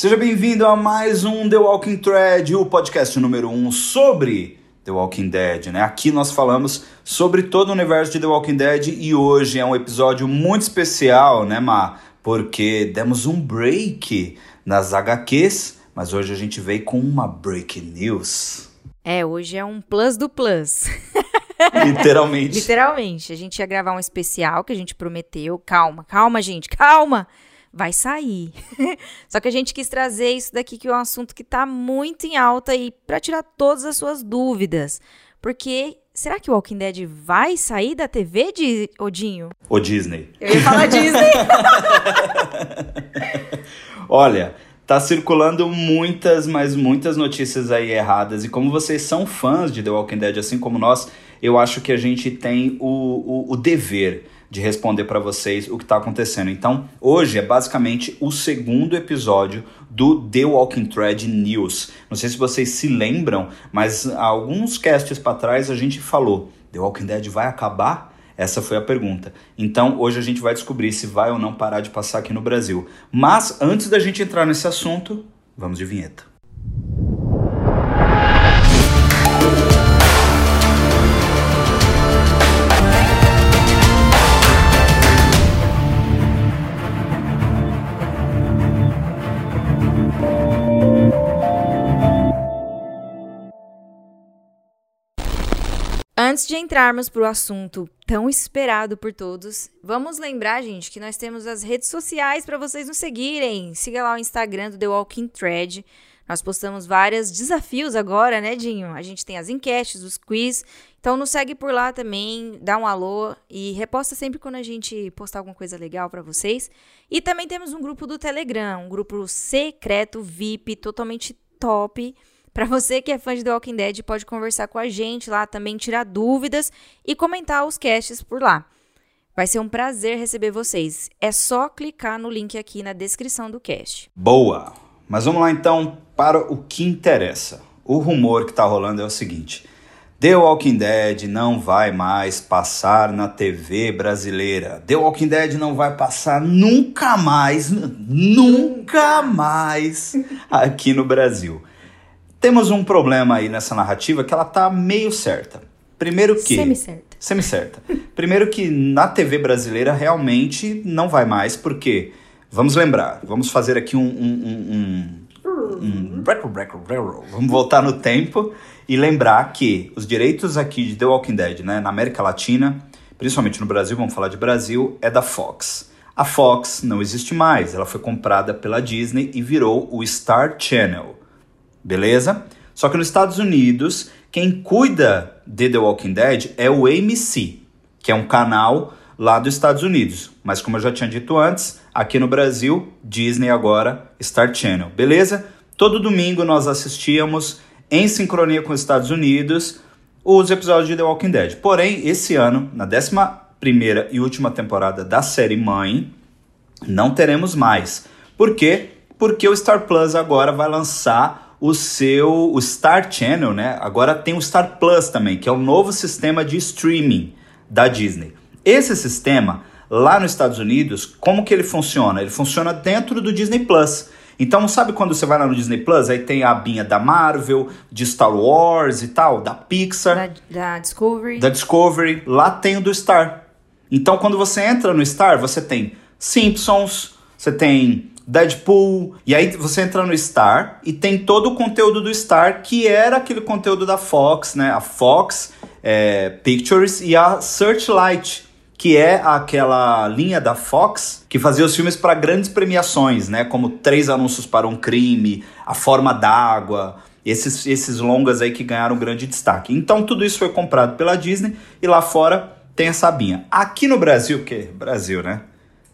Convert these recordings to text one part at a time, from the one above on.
Seja bem-vindo a mais um The Walking Thread, o podcast número 1 um sobre The Walking Dead, né? Aqui nós falamos sobre todo o universo de The Walking Dead e hoje é um episódio muito especial, né, Ma? Porque demos um break nas HQs, mas hoje a gente veio com uma break news. É, hoje é um plus do plus. Literalmente. Literalmente. A gente ia gravar um especial que a gente prometeu. Calma, calma, gente, calma vai sair. Só que a gente quis trazer isso daqui, que é um assunto que está muito em alta e para tirar todas as suas dúvidas. Porque será que o Walking Dead vai sair da TV de Odinho? O Disney. Eu ia falar Disney. Olha, tá circulando muitas, mas muitas notícias aí erradas. E como vocês são fãs de The Walking Dead, assim como nós, eu acho que a gente tem o, o, o dever de responder para vocês o que está acontecendo. Então, hoje é basicamente o segundo episódio do The Walking Thread News. Não sei se vocês se lembram, mas alguns casts para trás a gente falou: The Walking Dead vai acabar? Essa foi a pergunta. Então, hoje a gente vai descobrir se vai ou não parar de passar aqui no Brasil. Mas antes da gente entrar nesse assunto, vamos de vinheta. Antes de entrarmos para o assunto tão esperado por todos, vamos lembrar, gente, que nós temos as redes sociais para vocês nos seguirem. Siga lá o Instagram do The Walking Thread. Nós postamos vários desafios agora, né, Dinho? A gente tem as enquetes, os quiz. Então nos segue por lá também, dá um alô e reposta sempre quando a gente postar alguma coisa legal para vocês. E também temos um grupo do Telegram, um grupo secreto VIP, totalmente top para você que é fã de The Walking Dead, pode conversar com a gente lá também, tirar dúvidas e comentar os casts por lá. Vai ser um prazer receber vocês. É só clicar no link aqui na descrição do cast. Boa! Mas vamos lá então para o que interessa. O rumor que está rolando é o seguinte: The Walking Dead não vai mais passar na TV brasileira. The Walking Dead não vai passar nunca mais, nunca mais aqui no Brasil. Temos um problema aí nessa narrativa que ela tá meio certa. Primeiro que. Semi-certa. Semi-certa. Primeiro que na TV brasileira realmente não vai mais, porque. Vamos lembrar, vamos fazer aqui um. um, um, um, um vamos voltar no tempo e lembrar que os direitos aqui de The Walking Dead, né, na América Latina, principalmente no Brasil, vamos falar de Brasil, é da Fox. A Fox não existe mais, ela foi comprada pela Disney e virou o Star Channel beleza? Só que nos Estados Unidos, quem cuida de The Walking Dead é o AMC, que é um canal lá dos Estados Unidos. Mas como eu já tinha dito antes, aqui no Brasil, Disney agora, Star Channel, beleza? Todo domingo nós assistíamos em sincronia com os Estados Unidos os episódios de The Walking Dead. Porém, esse ano, na 11 primeira e última temporada da série Mãe, não teremos mais. Por quê? Porque o Star Plus agora vai lançar o seu o Star Channel, né? Agora tem o Star Plus também, que é o novo sistema de streaming da Disney. Esse sistema lá nos Estados Unidos, como que ele funciona? Ele funciona dentro do Disney Plus. Então, sabe quando você vai lá no Disney Plus, aí tem a abinha da Marvel, de Star Wars e tal, da Pixar, da, da Discovery. Da Discovery, lá tem o do Star. Então, quando você entra no Star, você tem Simpsons, você tem Deadpool. E aí você entra no Star e tem todo o conteúdo do Star, que era aquele conteúdo da Fox, né? A Fox é, Pictures e a Searchlight, que é aquela linha da Fox que fazia os filmes para grandes premiações, né? Como Três Anúncios para um Crime, A Forma d'Água. Esses, esses longas aí que ganharam grande destaque. Então tudo isso foi comprado pela Disney e lá fora tem a Sabinha. Aqui no Brasil, que Brasil, né?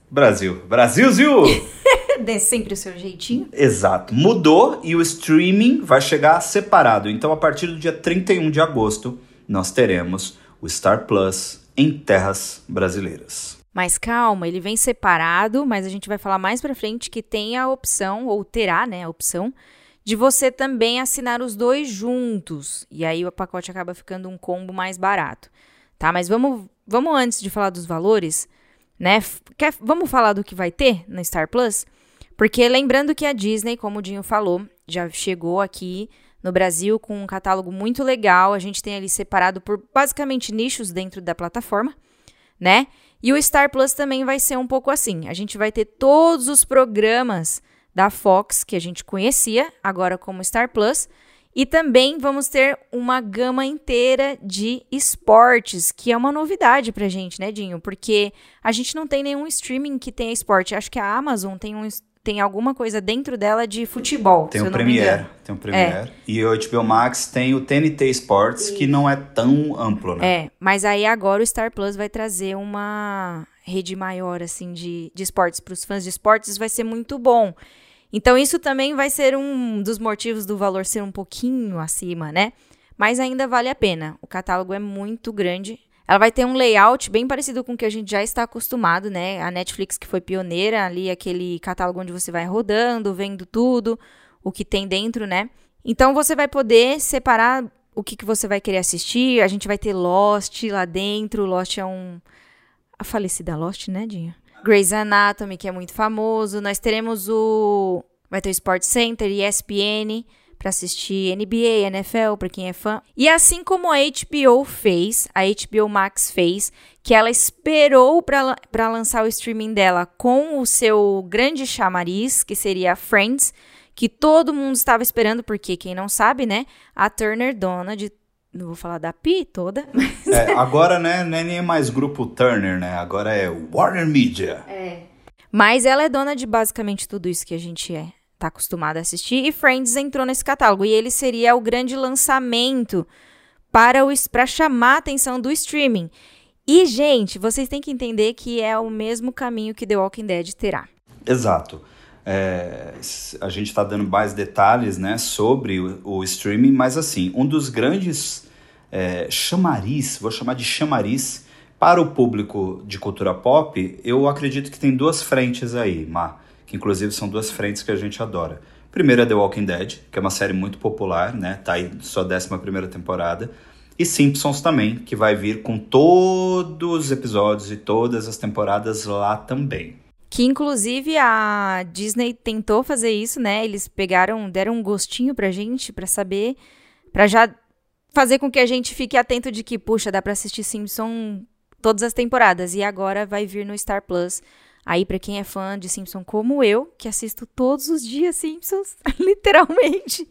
Brasil. Brasilzio! Dê sempre o seu jeitinho. Exato. Mudou e o streaming vai chegar separado. Então, a partir do dia 31 de agosto, nós teremos o Star Plus em terras brasileiras. Mas calma, ele vem separado, mas a gente vai falar mais pra frente que tem a opção, ou terá, né, a opção, de você também assinar os dois juntos. E aí o pacote acaba ficando um combo mais barato. Tá? Mas vamos, vamos antes de falar dos valores, né? Quer, vamos falar do que vai ter no Star Plus? Porque lembrando que a Disney, como o Dinho falou, já chegou aqui no Brasil com um catálogo muito legal. A gente tem ali separado por basicamente nichos dentro da plataforma, né? E o Star Plus também vai ser um pouco assim. A gente vai ter todos os programas da Fox que a gente conhecia, agora como Star Plus. E também vamos ter uma gama inteira de esportes, que é uma novidade pra gente, né, Dinho? Porque a gente não tem nenhum streaming que tenha esporte. Acho que a Amazon tem um, tem alguma coisa dentro dela de futebol. Tem o Premiere, tem o Premiere. É. E o HBO Max tem o TNT Sports, que não é tão amplo, né? É, mas aí agora o Star Plus vai trazer uma rede maior, assim, de, de esportes. Para os fãs de esportes vai ser muito bom. Então isso também vai ser um dos motivos do valor ser um pouquinho acima, né? Mas ainda vale a pena. O catálogo é muito grande, ela vai ter um layout bem parecido com o que a gente já está acostumado, né? A Netflix que foi pioneira ali, aquele catálogo onde você vai rodando, vendo tudo, o que tem dentro, né? Então você vai poder separar o que, que você vai querer assistir. A gente vai ter Lost lá dentro. Lost é um. A falecida Lost, né, Dinho? Grey's Anatomy, que é muito famoso. Nós teremos o. Vai ter o Sports Center, ESPN para assistir NBA, NFL, para quem é fã. E assim como a HBO fez, a HBO Max fez, que ela esperou para lançar o streaming dela com o seu grande chamariz, que seria Friends, que todo mundo estava esperando, porque quem não sabe, né, a Turner dona de não vou falar da Pi toda. Mas... É, agora, né, não é nem mais grupo Turner, né? Agora é Warner Media. É. Mas ela é dona de basicamente tudo isso que a gente é tá acostumado a assistir, e Friends entrou nesse catálogo. E ele seria o grande lançamento para, o, para chamar a atenção do streaming. E, gente, vocês têm que entender que é o mesmo caminho que The Walking Dead terá. Exato. É, a gente está dando mais detalhes né, sobre o, o, streaming, mas assim, um dos grandes é, chamariz, vou chamar de chamariz, para o público de cultura pop, eu acredito que tem duas frentes aí, Mar que inclusive são duas frentes que a gente adora. Primeiro é The Walking Dead, que é uma série muito popular, né? Tá aí sua 11 primeira temporada. E Simpsons também, que vai vir com todos os episódios e todas as temporadas lá também. Que inclusive a Disney tentou fazer isso, né? Eles pegaram, deram um gostinho pra gente para saber, para já fazer com que a gente fique atento de que, puxa, dá para assistir Simpsons todas as temporadas e agora vai vir no Star Plus Aí, para quem é fã de Simpsons como eu, que assisto todos os dias Simpsons, literalmente,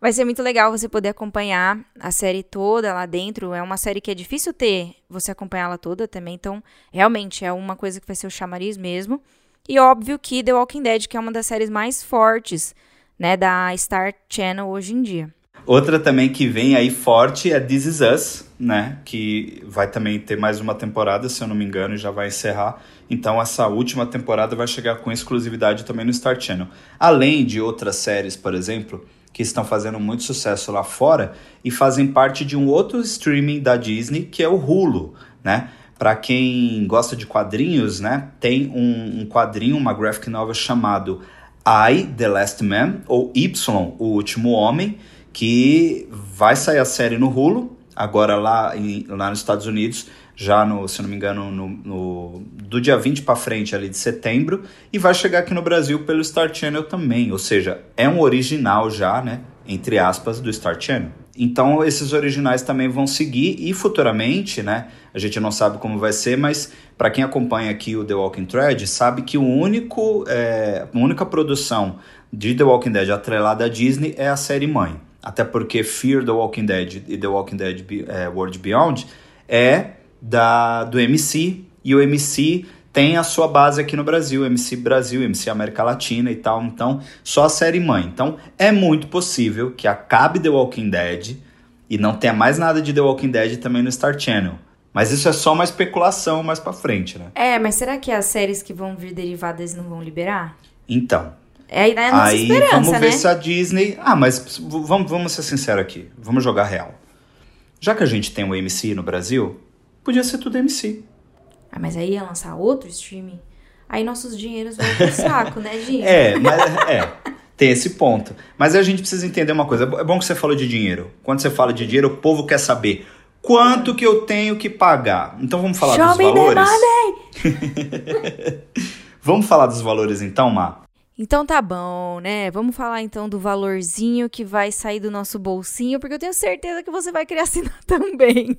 vai ser muito legal você poder acompanhar a série toda lá dentro. É uma série que é difícil ter você acompanhá-la toda também, então realmente é uma coisa que vai ser o chamariz mesmo. E óbvio que The Walking Dead, que é uma das séries mais fortes, né, da Star Channel hoje em dia. Outra também que vem aí forte é This Is Us, né? Que vai também ter mais uma temporada, se eu não me engano, e já vai encerrar. Então essa última temporada vai chegar com exclusividade também no Star Channel. Além de outras séries, por exemplo, que estão fazendo muito sucesso lá fora e fazem parte de um outro streaming da Disney, que é o Hulu, né? Para quem gosta de quadrinhos, né? Tem um, um quadrinho, uma graphic novel chamado I, The Last Man, ou Y, O Último Homem, que vai sair a série no Hulu, agora lá, em, lá nos Estados Unidos, já no, se não me engano, no, no do dia 20 para frente ali de setembro, e vai chegar aqui no Brasil pelo Star Channel também, ou seja, é um original já, né, entre aspas, do Star Channel. Então esses originais também vão seguir e futuramente, né, a gente não sabe como vai ser, mas para quem acompanha aqui o The Walking Thread, sabe que o único, é, a única produção de The Walking Dead atrelada à Disney é a série mãe. Até porque Fear the Walking Dead e The Walking Dead é, World Beyond é da, do MC, e o MC tem a sua base aqui no Brasil, MC Brasil, MC América Latina e tal, então só a série mãe. Então é muito possível que acabe The Walking Dead e não tenha mais nada de The Walking Dead também no Star Channel. Mas isso é só uma especulação mais para frente, né? É, mas será que as séries que vão vir derivadas não vão liberar? Então, é né, a aí vamos ver né? se a Disney. Ah, mas vamos, vamos ser sinceros aqui. Vamos jogar real. Já que a gente tem o MC no Brasil, podia ser tudo MC. Ah, mas aí ia lançar outro streaming. Aí nossos dinheiros vão pro saco, né, gente? É, mas é. Tem esse ponto. Mas a gente precisa entender uma coisa. É bom que você falou de dinheiro. Quando você fala de dinheiro, o povo quer saber quanto que eu tenho que pagar. Então vamos falar Show dos valores. vamos falar dos valores então, Má? Então tá bom, né? Vamos falar então do valorzinho que vai sair do nosso bolsinho, porque eu tenho certeza que você vai querer assinar também.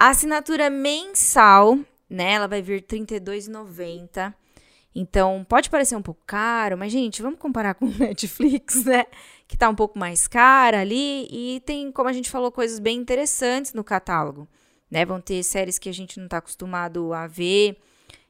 A assinatura mensal, né? Ela vai vir R$ 32,90. Então, pode parecer um pouco caro, mas, gente, vamos comparar com o Netflix, né? Que tá um pouco mais cara ali. E tem, como a gente falou, coisas bem interessantes no catálogo. Né? Vão ter séries que a gente não tá acostumado a ver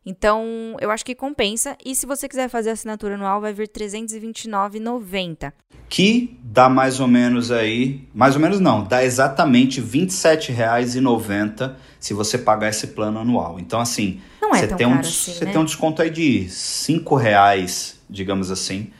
então, eu acho que compensa. E se você quiser fazer a assinatura anual, vai vir R$ 329,90. Que dá mais ou menos aí, mais ou menos não, dá exatamente R$ 27,90 se você pagar esse plano anual. Então, assim, não é você, tem um, assim, você né? tem um desconto aí de R$ reais, digamos assim,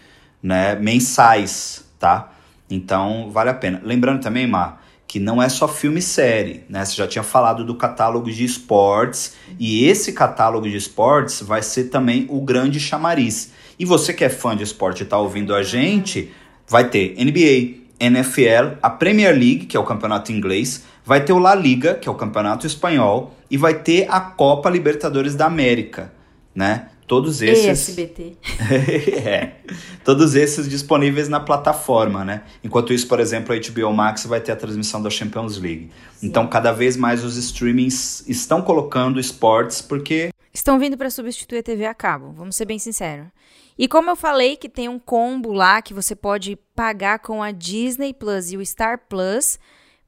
né, mensais, tá? Então, vale a pena. Lembrando também, Mar, que não é só filme e série, né? Você já tinha falado do catálogo de esportes e esse catálogo de esportes vai ser também o grande chamariz. E você que é fã de esporte e está ouvindo a gente, vai ter NBA, NFL, a Premier League, que é o campeonato inglês, vai ter o La Liga, que é o campeonato espanhol, e vai ter a Copa Libertadores da América, né? Todos esses. ESBT. é. Todos esses disponíveis na plataforma, né? Enquanto isso, por exemplo, a HBO Max vai ter a transmissão da Champions League. Sim. Então, cada vez mais os streamings estão colocando esportes porque. Estão vindo para substituir a TV a cabo, vamos ser bem sinceros. E como eu falei que tem um combo lá que você pode pagar com a Disney Plus e o Star Plus,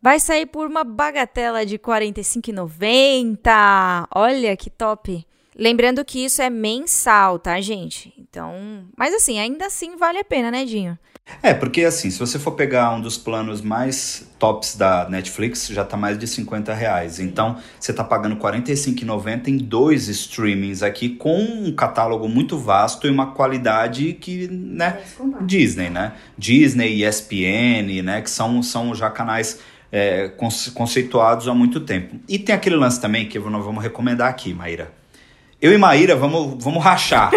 vai sair por uma bagatela de R$ 45,90. Olha que top! Lembrando que isso é mensal, tá, gente? Então, mas assim, ainda assim vale a pena, né, Dinho? É, porque assim, se você for pegar um dos planos mais tops da Netflix, já tá mais de 50 reais. Então, você tá pagando R$ 45,90 em dois streamings aqui, com um catálogo muito vasto e uma qualidade que, né, Disney, né? Disney, ESPN, né, que são, são já canais é, conceituados há muito tempo. E tem aquele lance também que nós vamos recomendar aqui, Maíra eu e Maíra vamos, vamos rachar.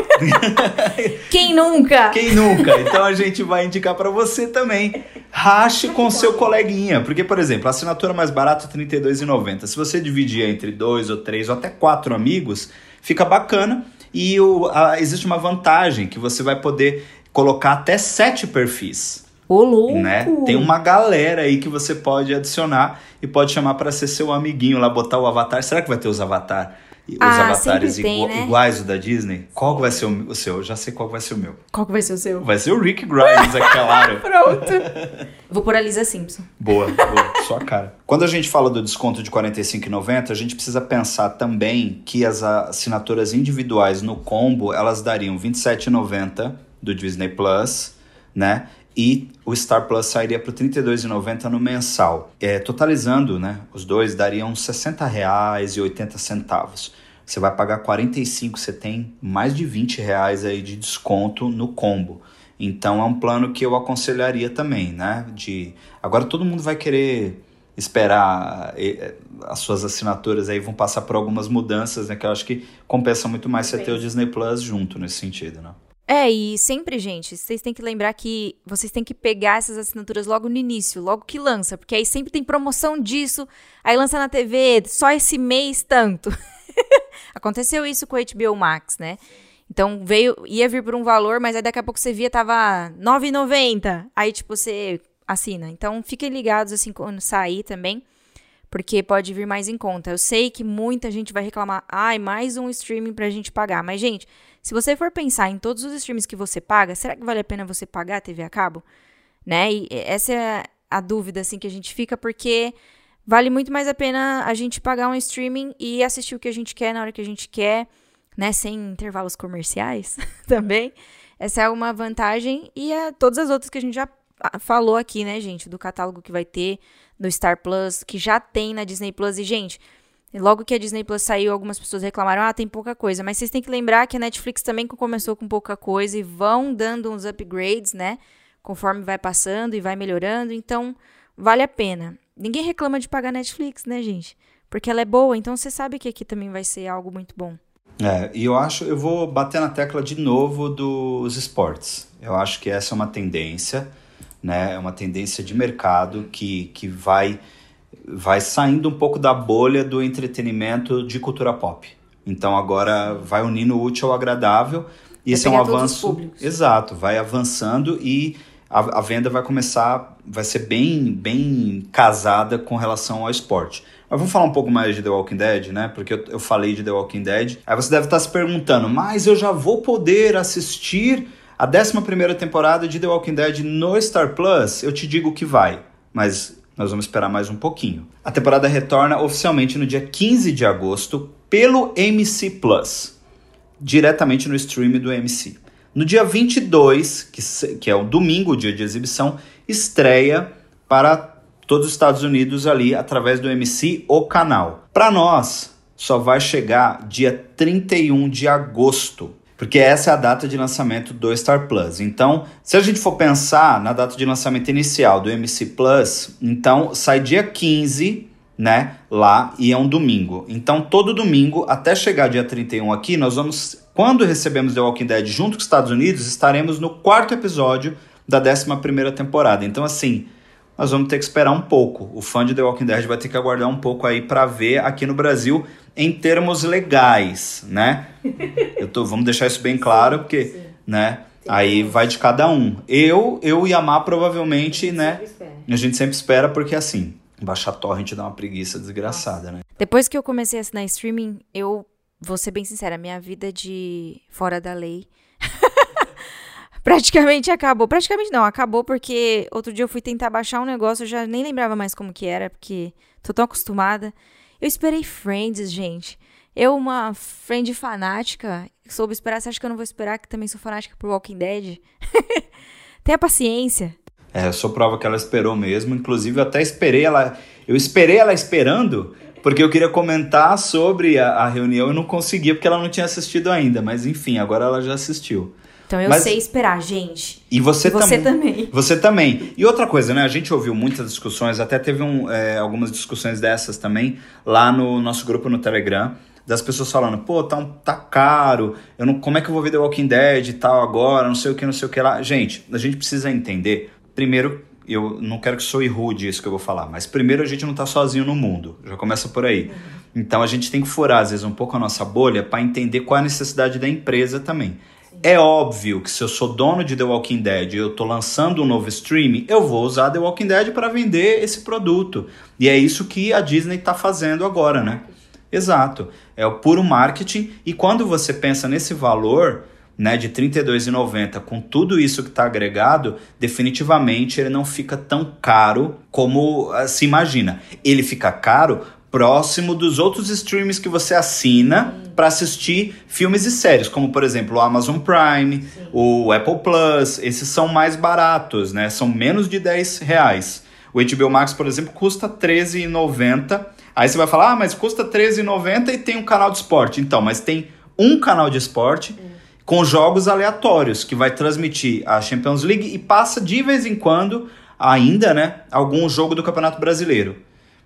Quem nunca? Quem nunca? Então a gente vai indicar para você também. Rache com seu coleguinha. Porque, por exemplo, a assinatura mais barata é R$ 32,90. Se você dividir entre dois ou três ou até quatro amigos, fica bacana. E o, a, existe uma vantagem que você vai poder colocar até sete perfis. Ô, louco! Né? Tem uma galera aí que você pode adicionar e pode chamar para ser seu amiguinho lá, botar o avatar. Será que vai ter os avatar os ah, avatares tem, né? iguais o da Disney? Qual vai ser o, o seu? já sei qual vai ser o meu. Qual que vai ser o seu? Vai ser o Rick Grimes, é claro. Pronto. Vou por a Lisa Simpson. Boa, boa. Sua cara. Quando a gente fala do desconto de R$ 45,90, a gente precisa pensar também que as assinaturas individuais no combo, elas dariam R$ 27,90 do Disney Plus, né? E o Star Plus sairia para R$ 32,90 no mensal. É, totalizando, né, os dois dariam R$ 60,80. Você vai pagar 45, você tem mais de 20 reais aí de desconto no combo. Então é um plano que eu aconselharia também, né? De agora todo mundo vai querer esperar as suas assinaturas aí vão passar por algumas mudanças, né? Que eu acho que compensa muito mais você ter o Disney Plus junto nesse sentido, né? É, e sempre, gente, vocês têm que lembrar que vocês têm que pegar essas assinaturas logo no início, logo que lança, porque aí sempre tem promoção disso, aí lança na TV, só esse mês tanto. Aconteceu isso com o HBO Max, né? Então veio, ia vir por um valor, mas aí daqui a pouco você via tava 9,90. Aí tipo você assina. Então fiquem ligados assim quando sair também, porque pode vir mais em conta. Eu sei que muita gente vai reclamar, ai, mais um streaming pra gente pagar, mas gente, se você for pensar em todos os streams que você paga, será que vale a pena você pagar a TV a cabo? Né? E essa é a dúvida assim que a gente fica porque vale muito mais a pena a gente pagar um streaming e assistir o que a gente quer na hora que a gente quer, né, sem intervalos comerciais também. Essa é uma vantagem e é todas as outras que a gente já falou aqui, né, gente, do catálogo que vai ter no Star Plus, que já tem na Disney Plus e gente, Logo que a Disney Plus saiu, algumas pessoas reclamaram: ah, tem pouca coisa. Mas vocês têm que lembrar que a Netflix também começou com pouca coisa e vão dando uns upgrades, né? Conforme vai passando e vai melhorando. Então, vale a pena. Ninguém reclama de pagar Netflix, né, gente? Porque ela é boa, então você sabe que aqui também vai ser algo muito bom. É, e eu acho, eu vou bater na tecla de novo dos esportes. Eu acho que essa é uma tendência, né? É uma tendência de mercado que, que vai vai saindo um pouco da bolha do entretenimento de cultura pop. Então agora vai unindo o útil ao agradável E esse é um avanço. Exato, vai avançando e a, a, venda vai começar, vai ser bem, bem casada com relação ao esporte. Mas vamos falar um pouco mais de The Walking Dead, né? Porque eu, eu falei de The Walking Dead. Aí você deve estar se perguntando, mas eu já vou poder assistir a 11 temporada de The Walking Dead no Star Plus? Eu te digo que vai, mas nós vamos esperar mais um pouquinho. A temporada retorna oficialmente no dia 15 de agosto pelo MC Plus, diretamente no stream do MC. No dia 22, que, que é o domingo, o dia de exibição, estreia para todos os Estados Unidos ali através do MC O Canal. Para nós, só vai chegar dia 31 de agosto, porque essa é a data de lançamento do Star Plus. Então, se a gente for pensar na data de lançamento inicial do MC Plus, então sai dia 15, né, lá e é um domingo. Então, todo domingo até chegar dia 31 aqui, nós vamos quando recebemos The Walking Dead junto com os Estados Unidos, estaremos no quarto episódio da 11 temporada. Então, assim, nós vamos ter que esperar um pouco. O fã de The Walking Dead vai ter que aguardar um pouco aí para ver aqui no Brasil em termos legais, né? Eu tô, vamos deixar isso bem claro, porque, sim. né? Aí vai de cada um. Eu, eu e a Má provavelmente, a né? A gente sempre espera porque assim, baixar torrent dá uma preguiça desgraçada, né? Depois que eu comecei a assinar streaming, eu vou ser bem sincera, minha vida de fora da lei praticamente acabou. Praticamente não, acabou porque outro dia eu fui tentar baixar um negócio, eu já nem lembrava mais como que era, porque tô tão acostumada. Eu esperei Friends, gente. Eu, uma friend fanática, soube esperar. Você acha que eu não vou esperar que também sou fanática por Walking Dead? Tenha paciência. É, eu sou prova que ela esperou mesmo. Inclusive, eu até esperei ela. Eu esperei ela esperando porque eu queria comentar sobre a, a reunião e não conseguia porque ela não tinha assistido ainda. Mas enfim, agora ela já assistiu. Então eu Mas... sei esperar, gente. E você, e você tam... também. Você também. E outra coisa, né? A gente ouviu muitas discussões, até teve um, é, algumas discussões dessas também lá no nosso grupo no Telegram. Das pessoas falando, pô, tá, um, tá caro, eu não, como é que eu vou ver The Walking Dead e tal agora, não sei o que, não sei o que lá. Gente, a gente precisa entender, primeiro, eu não quero que soe rude isso que eu vou falar, mas primeiro a gente não está sozinho no mundo, já começa por aí. Uhum. Então a gente tem que furar às vezes um pouco a nossa bolha para entender qual é a necessidade da empresa também. É óbvio que se eu sou dono de The Walking Dead e eu estou lançando um novo stream, eu vou usar The Walking Dead para vender esse produto. E é isso que a Disney está fazendo agora, né? Exato. É o puro marketing. E quando você pensa nesse valor, né, de R$ 32,90 com tudo isso que está agregado, definitivamente ele não fica tão caro como uh, se imagina. Ele fica caro próximo dos outros streams que você assina para assistir filmes e séries, como por exemplo o Amazon Prime, Sim. o Apple Plus, esses são mais baratos, né? São menos de 10 reais. O HBO Max, por exemplo, custa R$13,90. Aí você vai falar, ah, mas custa R$13,90 e tem um canal de esporte. Então, mas tem um canal de esporte com jogos aleatórios, que vai transmitir a Champions League e passa de vez em quando, ainda, né, algum jogo do Campeonato Brasileiro.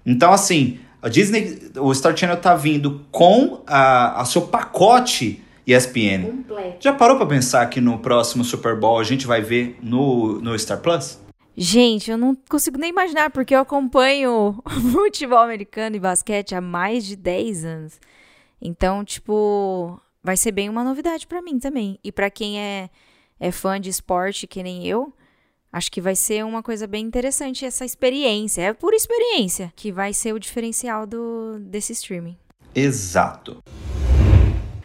Então, assim, a Disney, o Star Channel tá vindo com a, a seu pacote ESPN. Completo. Já parou para pensar que no próximo Super Bowl a gente vai ver no, no Star Plus? Gente, eu não consigo nem imaginar, porque eu acompanho futebol americano e basquete há mais de 10 anos. Então, tipo, vai ser bem uma novidade para mim também. E para quem é, é fã de esporte, que nem eu, acho que vai ser uma coisa bem interessante essa experiência. É por experiência que vai ser o diferencial do, desse streaming. Exato.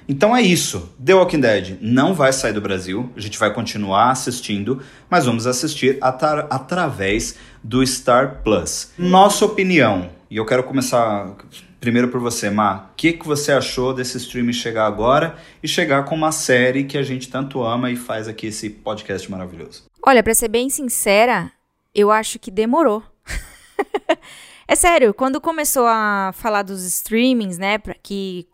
Então é isso. The Walking Dead não vai sair do Brasil. A gente vai continuar assistindo, mas vamos assistir atra através do Star Plus. Nossa opinião. E eu quero começar Primeiro por você, Má, o que, que você achou desse streaming chegar agora e chegar com uma série que a gente tanto ama e faz aqui esse podcast maravilhoso? Olha, para ser bem sincera, eu acho que demorou. é sério, quando começou a falar dos streamings, né, que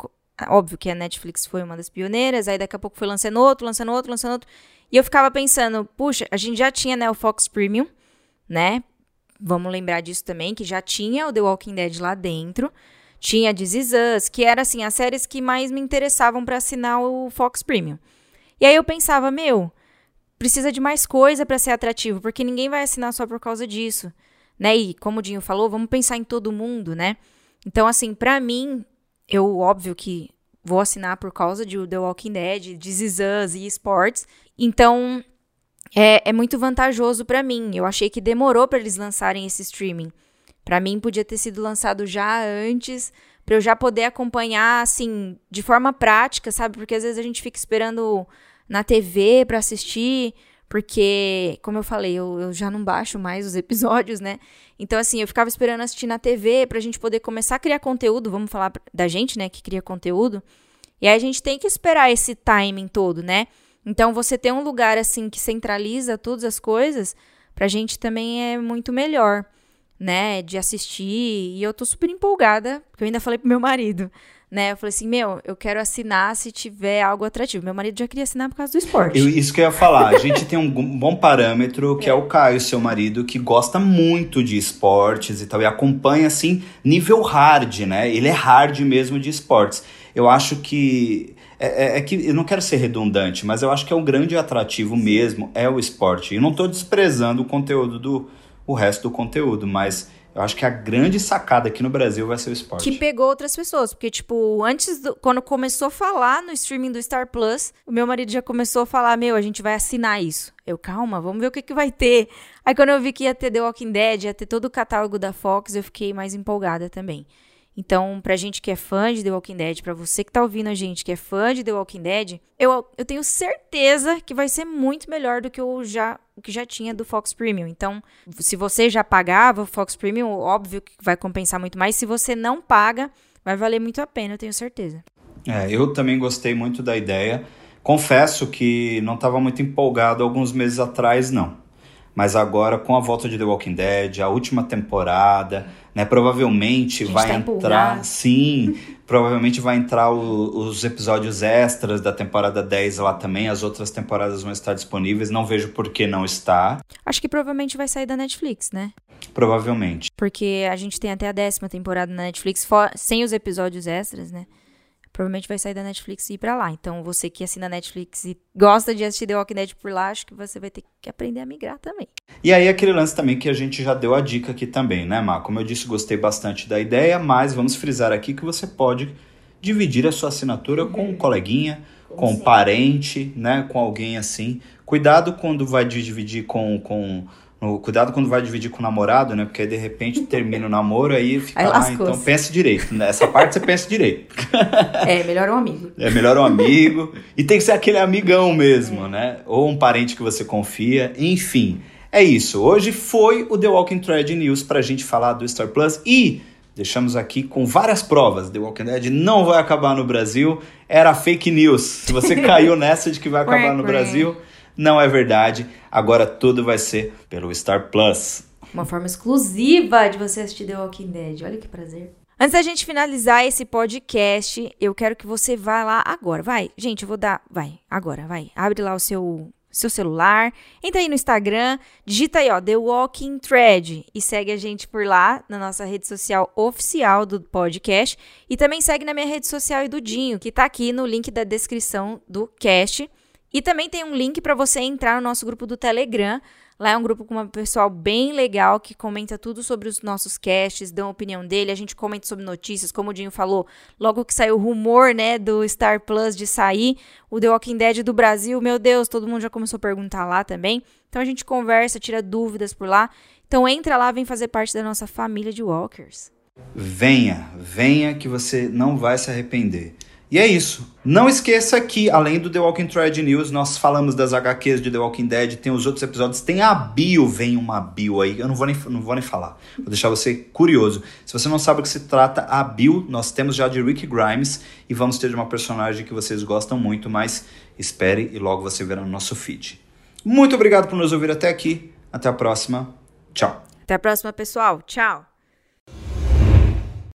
óbvio que a Netflix foi uma das pioneiras, aí daqui a pouco foi lançando outro, lançando outro, lançando outro, e eu ficava pensando, puxa, a gente já tinha, né, o Fox Premium, né? Vamos lembrar disso também, que já tinha o The Walking Dead lá dentro. Tinha This Is Us, que era assim, as séries que mais me interessavam para assinar o Fox Premium. E aí eu pensava, meu, precisa de mais coisa para ser atrativo, porque ninguém vai assinar só por causa disso, né? E como o Dinho falou, vamos pensar em todo mundo, né? Então assim, para mim, eu óbvio que vou assinar por causa de The Walking Dead, Is Us e esportes. Então, é, é muito vantajoso para mim. Eu achei que demorou para eles lançarem esse streaming. Para mim, podia ter sido lançado já antes, para eu já poder acompanhar, assim, de forma prática, sabe? Porque às vezes a gente fica esperando na TV para assistir, porque, como eu falei, eu, eu, já não baixo mais os episódios, né? Então, assim, eu ficava esperando assistir na TV pra gente poder começar a criar conteúdo, vamos falar da gente, né, que cria conteúdo. E aí a gente tem que esperar esse timing todo, né? Então, você ter um lugar, assim, que centraliza todas as coisas, pra gente também é muito melhor né, de assistir. E eu tô super empolgada, porque eu ainda falei pro meu marido, né? Eu falei assim, meu, eu quero assinar se tiver algo atrativo. Meu marido já queria assinar por causa do esporte. Eu, isso que eu ia falar. A gente tem um bom parâmetro, que é. é o Caio, seu marido, que gosta muito de esportes e tal, e acompanha, assim, nível hard, né? Ele é hard mesmo de esportes. Eu acho que é, é, é, que eu não quero ser redundante, mas eu acho que é um grande atrativo mesmo, é o esporte. E não estou desprezando o conteúdo do, o resto do conteúdo, mas eu acho que a grande sacada aqui no Brasil vai ser o esporte. Que pegou outras pessoas, porque, tipo, antes, do, quando começou a falar no streaming do Star Plus, o meu marido já começou a falar: Meu, a gente vai assinar isso. Eu, calma, vamos ver o que, que vai ter. Aí, quando eu vi que ia ter The Walking Dead, ia ter todo o catálogo da Fox, eu fiquei mais empolgada também. Então, pra gente que é fã de The Walking Dead, pra você que tá ouvindo a gente que é fã de The Walking Dead, eu, eu tenho certeza que vai ser muito melhor do que o, já, o que já tinha do Fox Premium. Então, se você já pagava o Fox Premium, óbvio que vai compensar muito mais. Se você não paga, vai valer muito a pena, eu tenho certeza. É, eu também gostei muito da ideia. Confesso que não estava muito empolgado alguns meses atrás, não. Mas agora, com a volta de The Walking Dead, a última temporada, né? Provavelmente vai tá entrar. Sim, provavelmente vai entrar o, os episódios extras da temporada 10 lá também. As outras temporadas vão estar disponíveis. Não vejo por que não está. Acho que provavelmente vai sair da Netflix, né? Provavelmente. Porque a gente tem até a décima temporada na Netflix, sem os episódios extras, né? Provavelmente vai sair da Netflix e ir pra lá. Então, você que assina a Netflix e gosta de assistir The Walking Dead por lá, acho que você vai ter que aprender a migrar também. E aí, aquele lance também que a gente já deu a dica aqui também, né, Má? Como eu disse, gostei bastante da ideia, mas vamos frisar aqui que você pode dividir a sua assinatura uhum. com um coleguinha, com um parente, né, com alguém assim. Cuidado quando vai dividir com, com no, cuidado quando vai dividir com o namorado, né? Porque aí de repente termina o namoro aí fica aí lá, então pense direito. Nessa né? parte você pensa direito. É, melhor um amigo. É melhor um amigo. E tem que ser aquele amigão mesmo, é. né? Ou um parente que você confia. Enfim, é isso. Hoje foi o The Walking Thread News pra gente falar do Star Plus e deixamos aqui com várias provas. The Walking Dead não vai acabar no Brasil. Era fake news. Se você caiu nessa de que vai acabar no Brasil não é verdade. Agora tudo vai ser pelo Star Plus. Uma forma exclusiva de você assistir The Walking Dead. Olha que prazer. Antes da gente finalizar esse podcast, eu quero que você vá lá agora. Vai, gente, eu vou dar. Vai, agora, vai. Abre lá o seu, seu celular, entra aí no Instagram, digita aí, ó, The Walking Thread e segue a gente por lá na nossa rede social oficial do podcast. E também segue na minha rede social e do Dinho, que tá aqui no link da descrição do cast. E também tem um link para você entrar no nosso grupo do Telegram. Lá é um grupo com uma pessoal bem legal que comenta tudo sobre os nossos casts, dão a opinião dele, a gente comenta sobre notícias, como o Dinho falou, logo que saiu o rumor, né, do Star Plus de sair, o The Walking Dead do Brasil, meu Deus, todo mundo já começou a perguntar lá também. Então a gente conversa, tira dúvidas por lá. Então entra lá, vem fazer parte da nossa família de Walkers. Venha, venha que você não vai se arrepender. E é isso. Não esqueça que, além do The Walking Thread News, nós falamos das HQs de The Walking Dead, tem os outros episódios, tem a bio, vem uma bio aí, eu não vou nem, não vou nem falar, vou deixar você curioso. Se você não sabe o que se trata, a bio, nós temos já de Rick Grimes, e vamos ter de uma personagem que vocês gostam muito, mas espere e logo você verá no nosso feed. Muito obrigado por nos ouvir até aqui, até a próxima, tchau. Até a próxima, pessoal, tchau.